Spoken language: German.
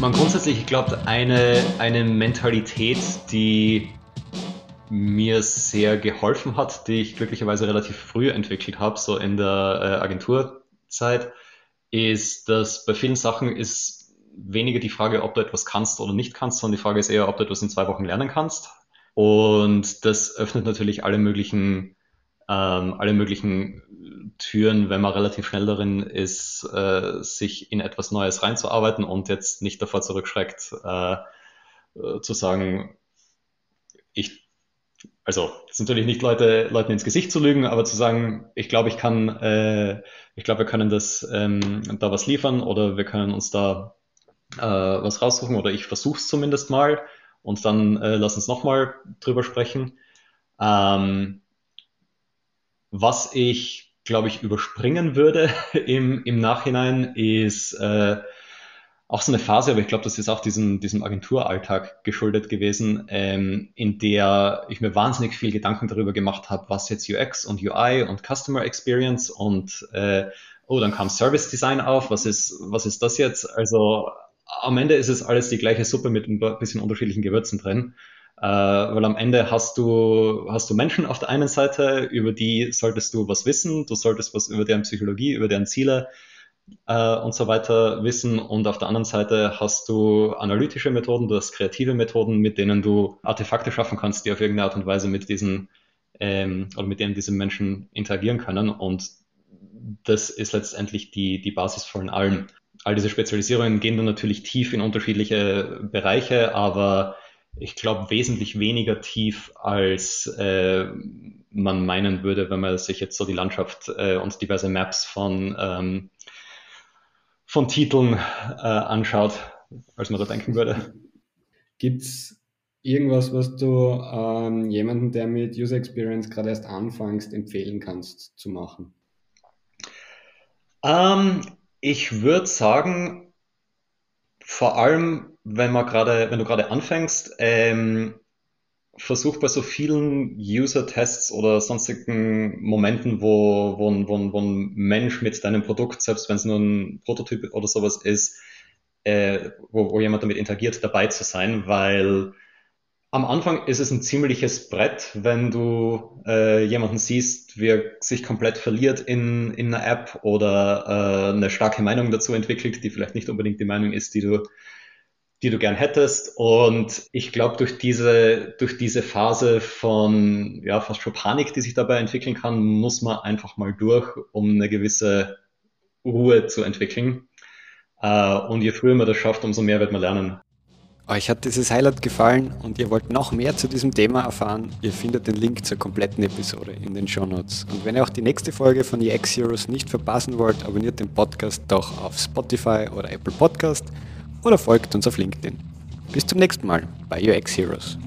Man grundsätzlich, ich glaube, eine, eine Mentalität, die mir sehr geholfen hat, die ich glücklicherweise relativ früh entwickelt habe, so in der äh, Agenturzeit, ist, dass bei vielen Sachen ist weniger die Frage, ob du etwas kannst oder nicht kannst, sondern die Frage ist eher, ob du etwas in zwei Wochen lernen kannst. Und das öffnet natürlich alle möglichen, ähm, alle möglichen Türen, wenn man relativ schnell darin ist, äh, sich in etwas Neues reinzuarbeiten und jetzt nicht davor zurückschreckt, äh, äh, zu sagen, ich, also ist natürlich nicht Leute, Leuten ins Gesicht zu lügen, aber zu sagen, ich glaube, ich kann, äh, ich glaube, wir können das ähm, da was liefern oder wir können uns da äh, was raussuchen oder ich versuche es zumindest mal und dann lass uns nochmal drüber sprechen. Ähm, was ich, glaube ich, überspringen würde im, im Nachhinein ist äh, auch so eine Phase, aber ich glaube, das ist auch diesem, diesem Agenturalltag geschuldet gewesen, ähm, in der ich mir wahnsinnig viel Gedanken darüber gemacht habe, was jetzt UX und UI und Customer Experience und äh, oh, dann kam Service Design auf, was ist, was ist das jetzt? Also am Ende ist es alles die gleiche Suppe mit ein bisschen unterschiedlichen Gewürzen drin. Äh, weil am Ende hast du, hast du Menschen auf der einen Seite, über die solltest du was wissen, du solltest was über deren Psychologie, über deren Ziele äh, und so weiter wissen. Und auf der anderen Seite hast du analytische Methoden, du hast kreative Methoden, mit denen du Artefakte schaffen kannst, die auf irgendeine Art und Weise mit diesen ähm, oder mit denen diese Menschen interagieren können. Und das ist letztendlich die, die Basis von allem all diese Spezialisierungen gehen dann natürlich tief in unterschiedliche Bereiche, aber ich glaube wesentlich weniger tief, als äh, man meinen würde, wenn man sich jetzt so die Landschaft äh, und diverse Maps von, ähm, von Titeln äh, anschaut, als man da denken würde. Gibt es irgendwas, was du ähm, jemandem, der mit User Experience gerade erst anfängst, empfehlen kannst zu machen? Ähm, ich würde sagen, vor allem, wenn man gerade, wenn du gerade anfängst, ähm, versuch bei so vielen User-Tests oder sonstigen Momenten, wo, wo, wo, wo ein Mensch mit deinem Produkt, selbst wenn es nur ein Prototyp oder sowas ist, äh, wo, wo jemand damit interagiert, dabei zu sein, weil am Anfang ist es ein ziemliches Brett, wenn du äh, jemanden siehst, wie er sich komplett verliert in, in einer App oder äh, eine starke Meinung dazu entwickelt, die vielleicht nicht unbedingt die Meinung ist, die du, die du gern hättest. Und ich glaube, durch diese, durch diese Phase von ja, fast schon Panik, die sich dabei entwickeln kann, muss man einfach mal durch, um eine gewisse Ruhe zu entwickeln. Äh, und je früher man das schafft, umso mehr wird man lernen. Euch hat dieses Highlight gefallen und ihr wollt noch mehr zu diesem Thema erfahren, ihr findet den Link zur kompletten Episode in den Show Notes. Und wenn ihr auch die nächste Folge von UX Heroes nicht verpassen wollt, abonniert den Podcast doch auf Spotify oder Apple Podcast oder folgt uns auf LinkedIn. Bis zum nächsten Mal bei UX Heroes.